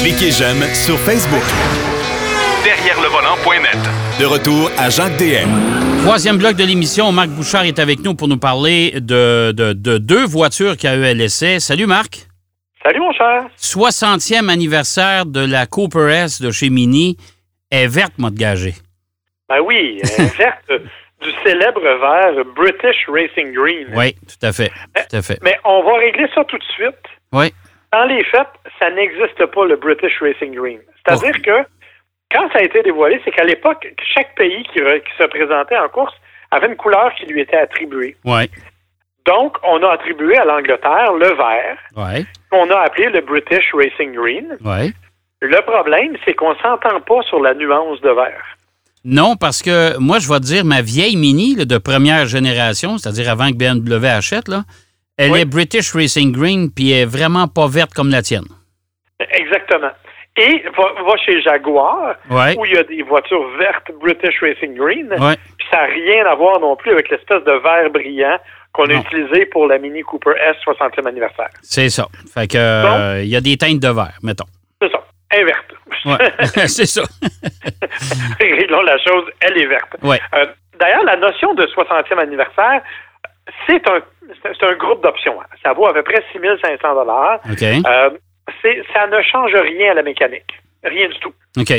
Cliquez j'aime sur Facebook. Derrière le volant.net. De retour à Jacques DM. Troisième bloc de l'émission, Marc Bouchard est avec nous pour nous parler de, de, de deux voitures qu'a eu à l'essai. Salut Marc. Salut mon cher. 60e anniversaire de la Cooper S de chez Mini est verte, de gager. Ben oui, elle est verte du célèbre vert British Racing Green. Oui, tout à fait. Tout à fait. Mais on va régler ça tout de suite. Oui. Dans les faits, ça n'existe pas le British Racing Green. C'est-à-dire que quand ça a été dévoilé, c'est qu'à l'époque, chaque pays qui, re- qui se présentait en course avait une couleur qui lui était attribuée. Oui. Donc, on a attribué à l'Angleterre le vert, Oui. qu'on a appelé le British Racing Green. Oui. Le problème, c'est qu'on s'entend pas sur la nuance de vert. Non, parce que moi, je vais te dire, ma vieille Mini là, de première génération, c'est-à-dire avant que BMW achète, là, elle Oui. est British Racing Green, puis elle est vraiment pas verte comme la tienne. Exactement. Et va, va chez Jaguar, Ouais. où il y a des voitures vertes British Racing Green, Ouais. puis ça n'a rien à voir non plus avec l'espèce de vert brillant qu'on a utilisé pour la Mini Cooper S 60e anniversaire. C'est ça. Fait que euh, il y a des teintes de vert, mettons. C'est ça. Elle est verte. Ouais. c'est ça. Réglons la chose, elle est verte. Ouais. Euh, D'ailleurs, la notion de 60e anniversaire, c'est un, c'est un groupe d'options. Ça vaut à peu près 6500 dollars. OK. Euh, c'est- ça ne change rien à la mécanique. Rien du tout. OK.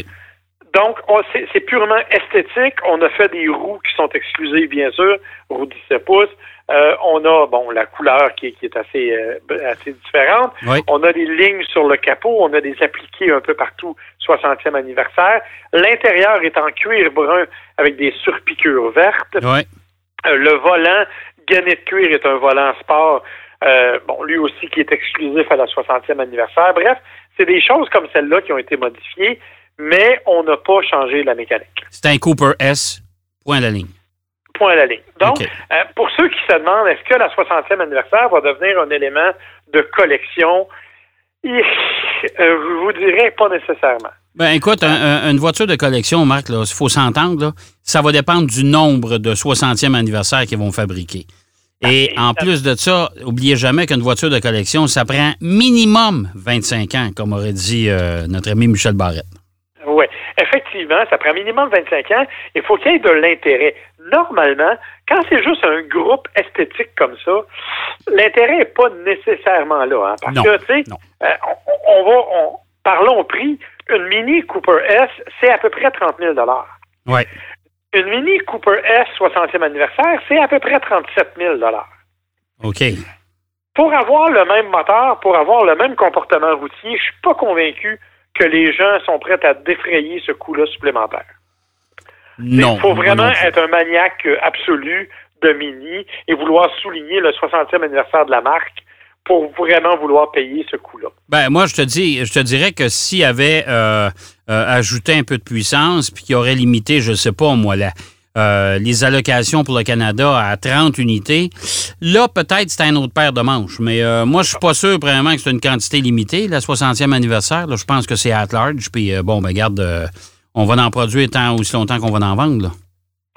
Donc, on- c'est purement esthétique. On a fait des roues qui sont exclusives, bien sûr, roues 17 pouces. Euh, on a, bon, la couleur qui, est- qui est assez, euh, assez différente. Oui. On a des lignes sur le capot. On a des appliqués un peu partout, 60e anniversaire. L'intérieur est en cuir brun avec des surpiqûres vertes. Euh, le volant de cuir est un volant sport. Euh, bon, lui aussi qui est exclusif à la 60e anniversaire. Bref, c'est des choses comme celle-là qui ont été modifiées, mais on n'a pas changé la mécanique. C'est un Cooper S, point à la ligne. Point à la ligne. Donc, euh, pour ceux qui se demandent, est-ce que la 60e anniversaire va devenir un élément de collection? Euh, je vous dirais pas nécessairement. Ben, écoute, un- un- une voiture de collection, Marc, il faut s'entendre, ça va dépendre du nombre de 60e anniversaire qu'ils vont fabriquer. Et en plus de ça, oubliez jamais qu'une voiture de collection, ça prend minimum 25 ans, comme aurait dit euh, notre ami Michel Barrette. Oui, effectivement, ça prend minimum 25 ans. Il faut qu'il y ait de l'intérêt. Normalement, quand c'est juste un groupe esthétique comme ça, l'intérêt n'est pas nécessairement là. hein, parce Non, que, tu sais, euh, on, on va, on- parlons prix, une Mini Cooper S, c'est à peu près 30 000 Oui. Une Mini Cooper S 60e anniversaire, c'est à peu près 37 000 OK. Pour avoir le même moteur, pour avoir le même comportement routier, je suis pas convaincu que les gens sont prêts à défrayer ce coût-là supplémentaire. Non. Il faut vraiment non être un maniaque absolu de Mini et vouloir souligner le 60e anniversaire de la marque pour vraiment vouloir payer ce coût-là. Ben, moi, je te dis, je te dirais que s'il avait euh, euh, ajouté un peu de puissance, puis qu'il aurait limité, je sais pas, moi, euh, les allocations pour le Canada à 30 unités, là, peut-être c'est un autre paire de manches. Mais moi, je suis pas sûr, vraiment, que c'est une quantité limitée, la 60e anniversaire. Je pense que c'est at large. Puis, bon, ben, regarde, euh, on va en produire tant aussi longtemps qu'on va en vendre.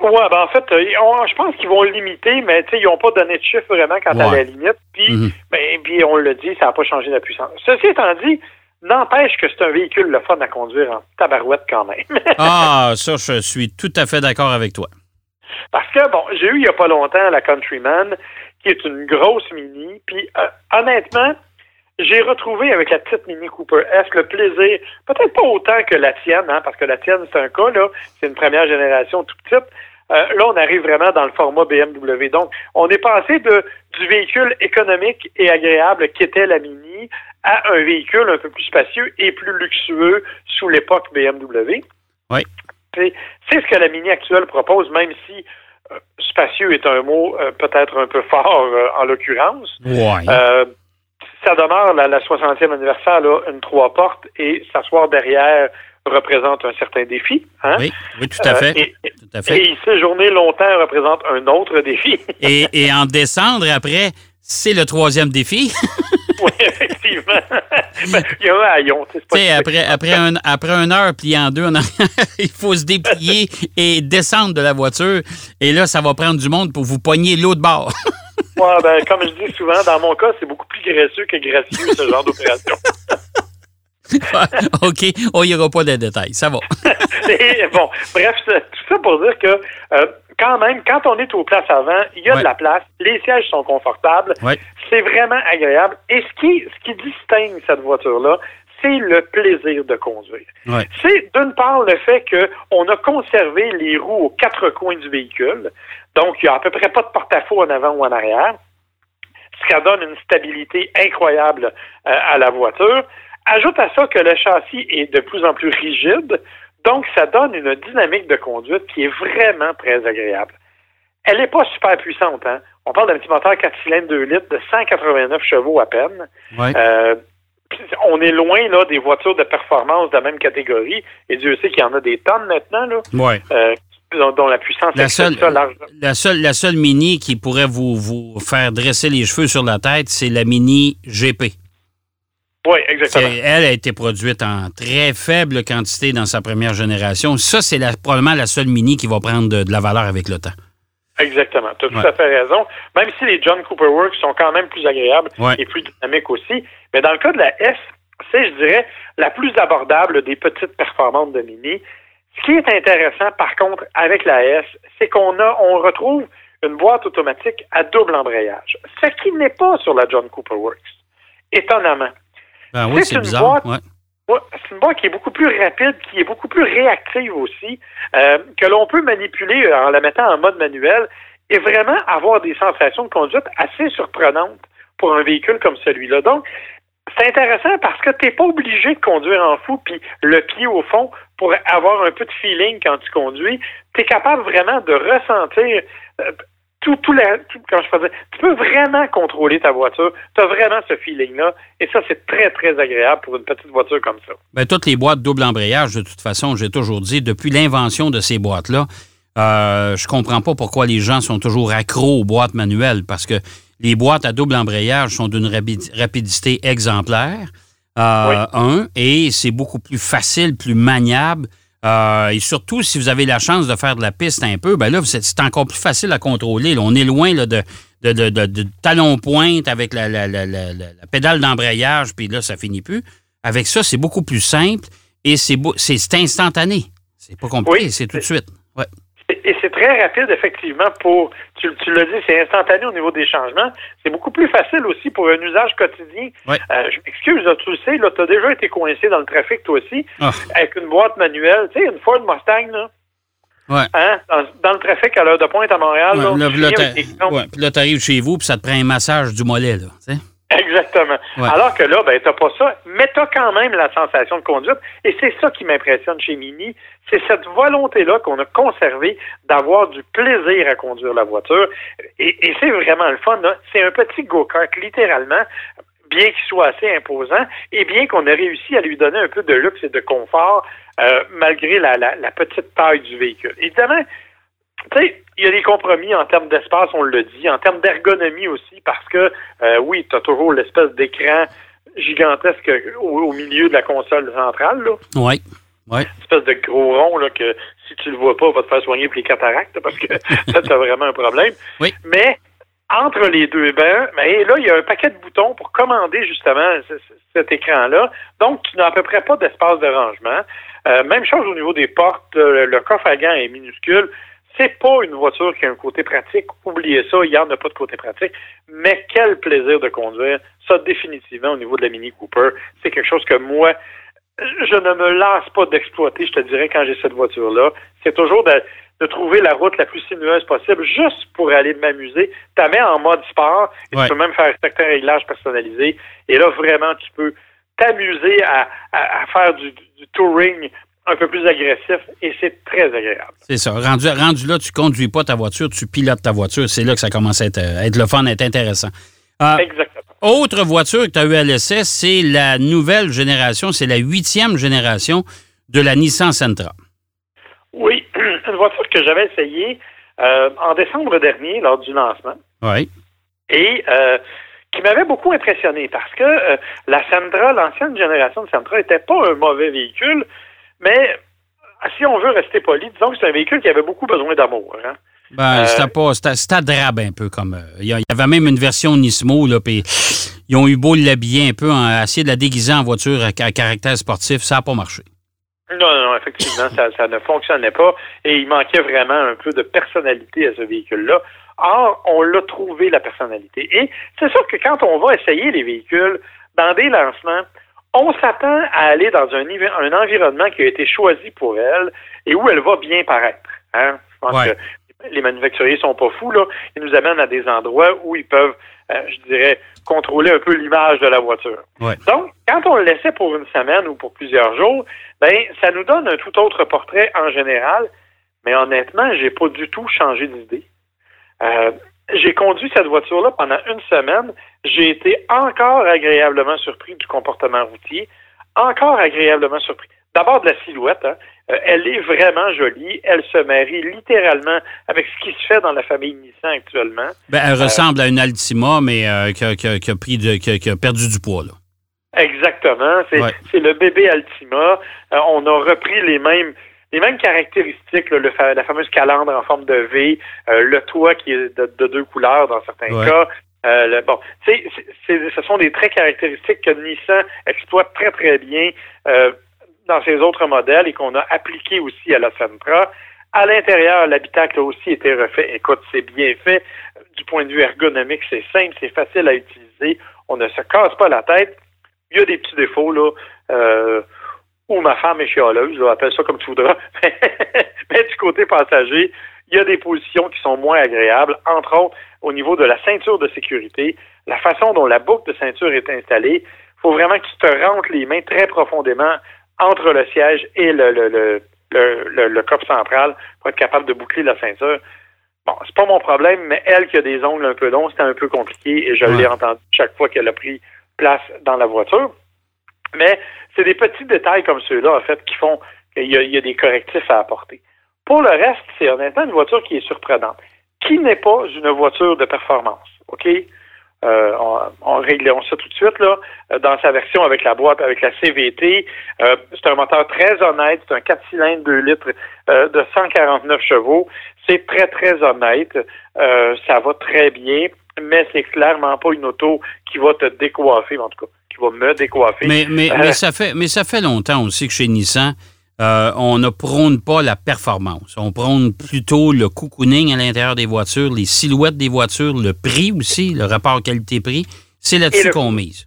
Ouais, ben en fait, euh, on- je pense qu'ils vont limiter, mais ils n'ont pas donné de chiffre vraiment quant à Ouais. la limite. Puis, Mhm. ben, puis on le dit, ça n'a pas changé la puissance. Ceci étant dit, n'empêche que c'est un véhicule le fun à conduire en tabarouette quand même. Ah, ça, je suis tout à fait d'accord avec toi. Parce que, bon, j'ai eu il n'y a pas longtemps la Countryman, qui est une grosse Mini, puis euh, honnêtement, j'ai retrouvé avec la petite Mini Cooper S le plaisir, peut-être pas autant que la tienne, hein, parce que la tienne, c'est un cas, là, c'est une première génération tout petite. Euh, là, on arrive vraiment dans le format BMW. Donc, on est passé de, du véhicule économique et agréable qu'était la Mini à un véhicule un peu plus spacieux et plus luxueux sous l'époque BMW. Oui. C'est ce que la Mini actuelle propose, même si euh, spacieux est un mot euh, peut-être un peu fort en l'occurrence. Euh, ça demeure la, la 60e anniversaire, là, une trois portes et s'asseoir derrière représente un certain défi. Hein? oui, oui, tout à Euh, fait. et, tout à fait. et séjourner longtemps représente un autre défi. Et, et en descendre après, c'est le troisième défi. oui, effectivement. Ben, Il y a un haillon. tu sais, c'est pas après, après, un, après une heure pliée en deux en arrière, il faut se déplier et descendre de la voiture. Et là, ça va prendre du monde pour vous pogner l'autre bord. Ouais, ben, comme je dis souvent, dans mon cas, c'est beaucoup plus graisseux que gracieux, ce genre d'opération. OK, on n'ira pas dans les détails, ça va. bon, bref, tout ça pour dire que euh, quand même, quand on est aux places avant, il y a de la place, les sièges sont confortables, c'est vraiment agréable. Et ce qui, ce qui distingue cette voiture-là, c'est le plaisir de conduire. C'est d'une part le fait qu'on a conservé les roues aux quatre coins du véhicule, donc il n'y a à peu près pas de porte-à-faux en avant ou en arrière, ce qui donne une stabilité incroyable euh, à la voiture. Ajoute à ça que le châssis est de plus en plus rigide, donc ça donne une dynamique de conduite qui est vraiment très agréable. Elle n'est pas super puissante. Hein? On parle d'un petit moteur 4 cylindres 2 litres de 189 chevaux à peine. Euh, on est loin là, des voitures de performance de la même catégorie. Et Dieu sait qu'il y en a des tonnes maintenant. Là, euh, dont, la puissance la seule, la seule, la seule Mini qui pourrait vous, vous faire dresser les cheveux sur la tête, c'est la Mini GP. Oui, exactement. Elle a été produite en très faible quantité dans sa première génération. Ça, c'est probablement la seule Mini qui va prendre de, la valeur avec le temps. Exactement. Tu as tout à fait raison. Même si les John Cooper Works sont quand même plus agréables et plus dynamiques aussi. Mais dans le cas de la S, c'est, je dirais, la plus abordable des petites performances de Mini. Ce qui est intéressant, par contre, avec la S, c'est qu'on a, on retrouve une boîte automatique à double embrayage. Ce qui n'est pas sur la John Cooper Works. Étonnamment. Ben oui, c'est bizarre. c'est une boîte qui est beaucoup plus rapide, qui est beaucoup plus réactive aussi, euh, que l'on peut manipuler en la mettant en mode manuel et vraiment avoir des sensations de conduite assez surprenantes pour un véhicule comme celui-là. Donc, c'est intéressant parce que tu n'es pas obligé de conduire en fou puis le pied au fond pour avoir un peu de feeling quand tu conduis. Tu es capable vraiment de ressentir euh, tout, tout, la, je faisais, tu peux vraiment contrôler ta voiture. Tu as vraiment ce feeling-là. Et ça, c'est très, très agréable pour une petite voiture comme ça. Bien, toutes les boîtes double embrayage, de toute façon, j'ai toujours dit, depuis l'invention de ces boîtes-là, euh, je comprends pas pourquoi les gens sont toujours accros aux boîtes manuelles parce que les boîtes à double embrayage sont d'une rapidité exemplaire. Euh, un, et c'est beaucoup plus facile, plus maniable. Euh, et surtout, si vous avez la chance de faire de la piste un peu, ben là, c'est encore plus facile à contrôler. on est loin là, de, de, talon-pointe avec la, pédale d'embrayage, puis là, ça finit plus. Avec ça, c'est beaucoup plus simple et c'est instantané. C'est pas compliqué, c'est tout de suite. Ouais. Et c'est très rapide, effectivement, pour, tu, tu l'as dit, c'est instantané au niveau des changements. C'est beaucoup plus facile aussi pour un usage quotidien. Euh, je m'excuse, tu le sais, tu as déjà été coincé dans le trafic, toi aussi, ah. avec une boîte manuelle. Tu sais, une Ford Mustang, là. Ouais. Hein? Dans, le trafic à l'heure de pointe à Montréal. Ouais, là, puis là, tu arrives chez vous, puis ça te prend un massage du mollet, là. sais. Exactement. Alors que là, ben, t'as pas ça, mais t'as quand même la sensation de conduite. Et c'est ça qui m'impressionne chez Mini. C'est cette volonté-là qu'on a conservée d'avoir du plaisir à conduire la voiture. Et, c'est vraiment le fun. C'est un petit go-kart, littéralement, bien qu'il soit assez imposant, et bien qu'on ait réussi à lui donner un peu de luxe et de confort, euh, malgré la, la petite taille du véhicule. Évidemment, tu sais, il y a des compromis en termes d'espace, on le dit, en termes d'ergonomie aussi, parce que euh, oui, tu as toujours l'espèce d'écran gigantesque au, milieu de la console centrale. Là. Oui. Ouais. Une espèce de gros rond là, que si tu le vois pas, va te faire soigner pour les cataractes parce que ça, tu as vraiment un problème. Oui. Mais entre les deux bains, mais là, il y a un paquet de boutons pour commander justement cet écran-là. Donc, tu n'as à peu près pas d'espace de rangement. Euh, même chose au niveau des portes. Euh, le coffre à gants est minuscule. C'est pas une voiture qui a un côté pratique. Oubliez ça, il n'y en a pas de côté pratique. Mais quel plaisir de conduire. Ça, définitivement, au niveau de la Mini Cooper, c'est quelque chose que moi, je ne me lasse pas d'exploiter, je te dirais, quand j'ai cette voiture-là. C'est toujours de, trouver la route la plus sinueuse possible juste pour aller m'amuser. Tu mets en mode sport et tu peux même faire certains réglages personnalisés. Et là, vraiment, tu peux t'amuser à, faire du, touring un peu plus agressif et c'est très agréable. C'est ça. Rendu, rendu là, tu conduis pas ta voiture, tu pilotes ta voiture. C'est là que ça commence à être, être le fun, à être intéressant. Euh, Exactement. Autre voiture que tu as eu à l'essai, c'est la nouvelle génération, c'est la huitième génération de la Nissan Sentra. Oui, une voiture que j'avais essayée euh, en décembre dernier lors du lancement. Oui. Et euh, qui m'avait beaucoup impressionné parce que la Sentra, l'ancienne génération de Sentra, n'était pas un mauvais véhicule, mais si on veut rester poli, disons que c'est un véhicule qui avait beaucoup besoin d'amour. Hein. Ben, c'était pas. C'était drabe un peu comme. Il y avait même une version Nismo, là, puis ils ont eu beau l'habiller un peu, en, essayer de la déguiser en voiture à, caractère sportif, ça n'a pas marché. Non, non, effectivement, ça, ne fonctionnait pas et il manquait vraiment un peu de personnalité à ce véhicule-là. Or, on l'a trouvé, la personnalité. Et c'est sûr que quand on va essayer les véhicules dans des lancements, on s'attend à aller dans un, un, environnement qui a été choisi pour elle et où elle va bien paraître. Hein? Je pense que les manufacturiers sont pas fous, là. Ils nous amènent à des endroits où ils peuvent, euh, je dirais, contrôler un peu l'image de la voiture. Donc, quand on le laissait pour une semaine ou pour plusieurs jours, ben, ça nous donne un tout autre portrait en général. Mais honnêtement, j'ai pas du tout changé d'idée. Euh, j'ai conduit cette voiture-là pendant une semaine. J'ai été encore agréablement surpris du comportement routier, encore agréablement surpris. D'abord de la silhouette. Hein. Euh, elle est vraiment jolie. Elle se marie littéralement avec ce qui se fait dans la famille Nissan actuellement. Ben, elle ressemble à une Altima, mais euh, qui, a, pris qui, a perdu du poids. Là. Exactement. C'est le bébé Altima. Euh, on a repris les mêmes les mêmes caractéristiques, le, la fameuse calandre en forme de V, le toit qui est de, deux couleurs dans certains cas. Euh, bon, ce sont des traits caractéristiques que Nissan exploite très très bien dans ses autres modèles et qu'on a appliqué aussi à la Sentra. À l'intérieur, l'habitacle a aussi été refait. Écoute, c'est bien fait. Du point de vue ergonomique, c'est simple, c'est facile à utiliser. On ne se casse pas la tête. Il y a des petits défauts, là, euh, où ma femme est chialeuse, je appelle ça comme tu voudras. Mais du côté passager, il y a des positions qui sont moins agréables, entre autres au niveau de la ceinture de sécurité, la façon dont la boucle de ceinture est installée. Il faut vraiment que tu te rentres les mains très profondément entre le siège et le, le, le, le, coffre central pour être capable de boucler la ceinture. Bon, c'est pas mon problème, mais elle qui a des ongles un peu longs, c'était un peu compliqué et je l'ai entendu chaque fois qu'elle a pris place dans la voiture. Mais c'est des petits détails comme ceux-là, en fait, qui font qu'il y, y, a des correctifs à apporter. Pour le reste, c'est honnêtement une voiture qui est surprenante, qui n'est pas une voiture de performance. OK? Euh, on, réglons ça tout de suite là. Euh, dans sa version avec la boîte, avec la CVT, euh, c'est un moteur très honnête. C'est un 4 cylindres 2 litres de 149 chevaux. C'est très très honnête. ça va très bien, mais c'est clairement pas une auto qui va te décoiffer, en tout cas, qui va me décoiffer. Mais mais, mais ça fait mais ça fait longtemps aussi que chez Nissan. Euh, on ne prône pas la performance. On prône plutôt le cocooning à l'intérieur des voitures, les silhouettes des voitures, le prix aussi, le rapport qualité-prix. C'est là-dessus qu'on mise.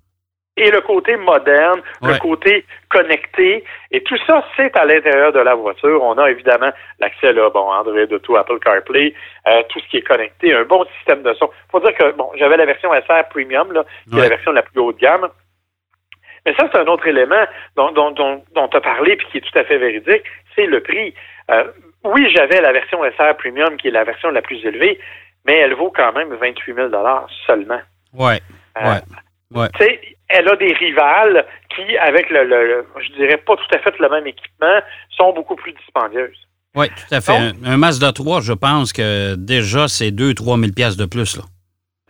Et le côté moderne, le côté connecté, et tout ça, c'est à l'intérieur de la voiture. On a évidemment l'accès, là, bon, Android Auto, Apple CarPlay, euh, tout ce qui est connecté, un bon système de son. Faut dire que, bon, j'avais la version SR Premium, là, qui est la version la plus haut de gamme. Mais ça, c'est un autre élément dont, dont, dont, tu as parlé puis qui est tout à fait véridique, c'est le prix. Euh, oui, j'avais la version SR Premium qui est la version la plus élevée, mais elle vaut quand même 28 000 seulement. Ouais. Euh, ouais. Tu sais, elle a des rivales qui, avec le, le, je dirais pas tout à fait le même équipement, sont beaucoup plus dispendieuses. Oui, tout à fait. un, un, Mazda 3, je pense que déjà, c'est 2-3 000 de plus. Là.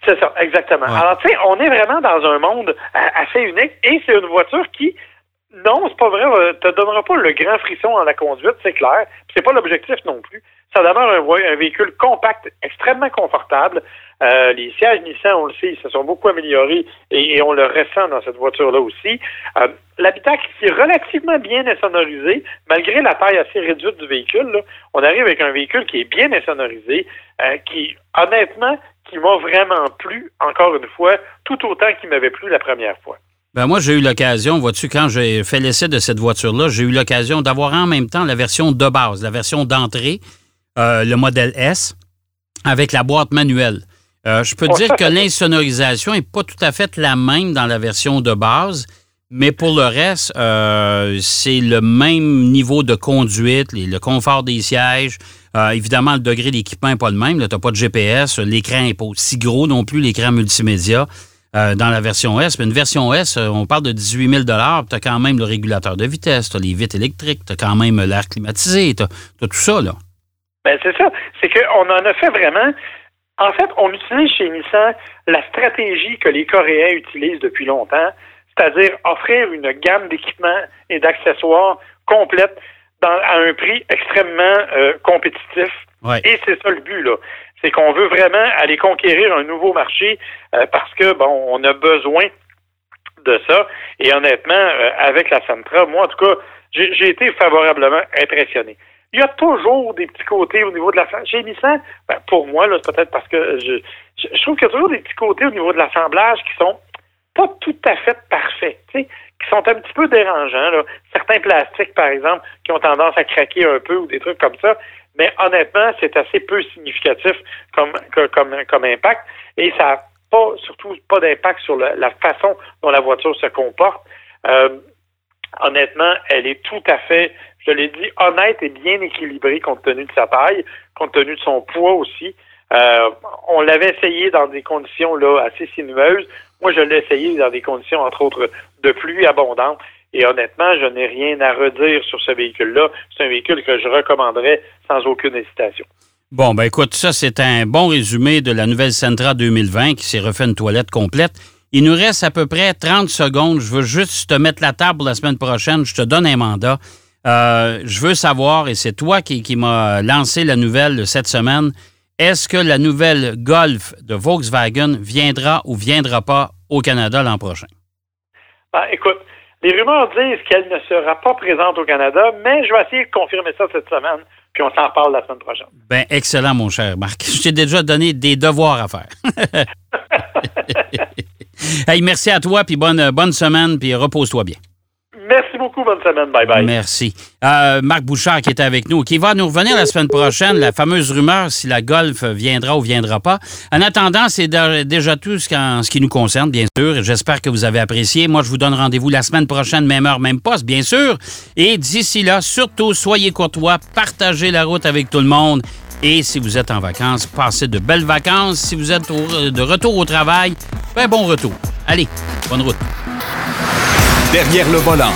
C'est ça, exactement. Alors, tu sais, on est vraiment dans un monde assez unique et c'est une voiture qui, non, c'est pas vrai, euh, te donnera pas le grand frisson en la conduite, c'est clair. C'est pas l'objectif non plus. Ça demeure un, un véhicule compact, extrêmement confortable. Euh, les sièges Nissan, on le sait, ils se sont beaucoup améliorés et, on le ressent dans cette voiture-là aussi. Euh, L'habitacle est relativement bien insonorisé, malgré la taille assez réduite du véhicule. Là, on arrive avec un véhicule qui est bien insonorisé, euh, qui, honnêtement, qui m'a vraiment plu, encore une fois, tout autant qu'il m'avait plu la première fois. Ben moi, j'ai eu l'occasion, vois-tu, quand j'ai fait l'essai de cette voiture-là, j'ai eu l'occasion d'avoir en même temps la version de base, la version d'entrée, euh, le modèle S, avec la boîte manuelle. Euh, je peux dire que l'insonorisation n'est pas tout à fait la même dans la version de base, mais pour le reste, euh, c'est le même niveau de conduite, le confort des sièges, euh, évidemment, le degré d'équipement n'est pas le même. Tu n'as pas de GPS. L'écran n'est pas aussi gros non plus, l'écran multimédia. Euh, dans la version S. Mais une version S, euh, on parle de 18 000 Tu as quand même le régulateur de vitesse, tu as les vitres électriques, tu as quand même l'air climatisé, tu as, tout ça. là. Ben, c'est ça. C'est qu'on en a fait vraiment. En fait, on utilise chez Nissan la stratégie que les Coréens utilisent depuis longtemps, c'est-à-dire offrir une gamme d'équipements et d'accessoires complète à un prix extrêmement euh, compétitif Et c'est ça le but, là. C'est qu'on veut vraiment aller conquérir un nouveau marché euh, parce que, bon, on a besoin de ça. Et honnêtement, euh, avec la Centra, moi, en tout cas, j'ai été favorablement impressionné. Il y a toujours des petits côtés au niveau de la gémissant. Ben, pour moi, là, c'est peut-être parce que je, je, trouve qu'il y a toujours des petits côtés au niveau de l'assemblage qui sont pas tout à fait parfaits, qui sont un petit peu dérangeants. Là. Certains plastiques, par exemple, qui ont tendance à craquer un peu ou des trucs comme ça. Mais honnêtement, c'est assez peu significatif comme, comme, comme impact. Et ça n'a pas, surtout pas d'impact sur la, façon dont la voiture se comporte. Euh, honnêtement, elle est tout à fait, je l'ai dit, honnête et bien équilibrée compte tenu de sa taille, compte tenu de son poids aussi. Euh, on l'avait essayé dans des conditions là assez sinueuses. Moi, je l'ai essayé dans des conditions, entre autres, de pluie abondante. Et honnêtement, je n'ai rien à redire sur ce véhicule-là. C'est un véhicule que je recommanderais sans aucune hésitation. Bon, ben écoute, ça, c'est un bon résumé de la nouvelle Sentra 2020 qui s'est refait une toilette complète. Il nous reste à peu près 30 secondes. Je veux juste te mettre la table la semaine prochaine. Je te donne un mandat. Euh, je veux savoir, et c'est toi qui, qui m'as lancé la nouvelle cette semaine, est-ce que la nouvelle Golf de Volkswagen viendra ou viendra pas au Canada l'an prochain? Ben, écoute, les rumeurs disent qu'elle ne sera pas présente au Canada, mais je vais essayer de confirmer ça cette semaine, puis on s'en parle la semaine prochaine. Ben, excellent, mon cher Marc. Je t'ai déjà donné des devoirs à faire. hey, merci à toi, puis bonne, bonne semaine, puis repose-toi bien. Merci beaucoup. Bonne semaine. Bye bye. Merci. Euh, Marc Bouchard qui était avec nous, qui va nous revenir la semaine prochaine, la fameuse rumeur si la Golf viendra ou viendra pas. En attendant, c'est déjà tout ce, qui nous concerne, bien sûr. J'espère que vous avez apprécié. Moi, je vous donne rendez-vous la semaine prochaine, même heure, même poste, bien sûr. Et d'ici là, surtout, soyez courtois, partagez la route avec tout le monde. Et si vous êtes en vacances, passez de belles vacances. Si vous êtes de retour au travail, ben bon retour. Allez, bonne route. Derrière le volant.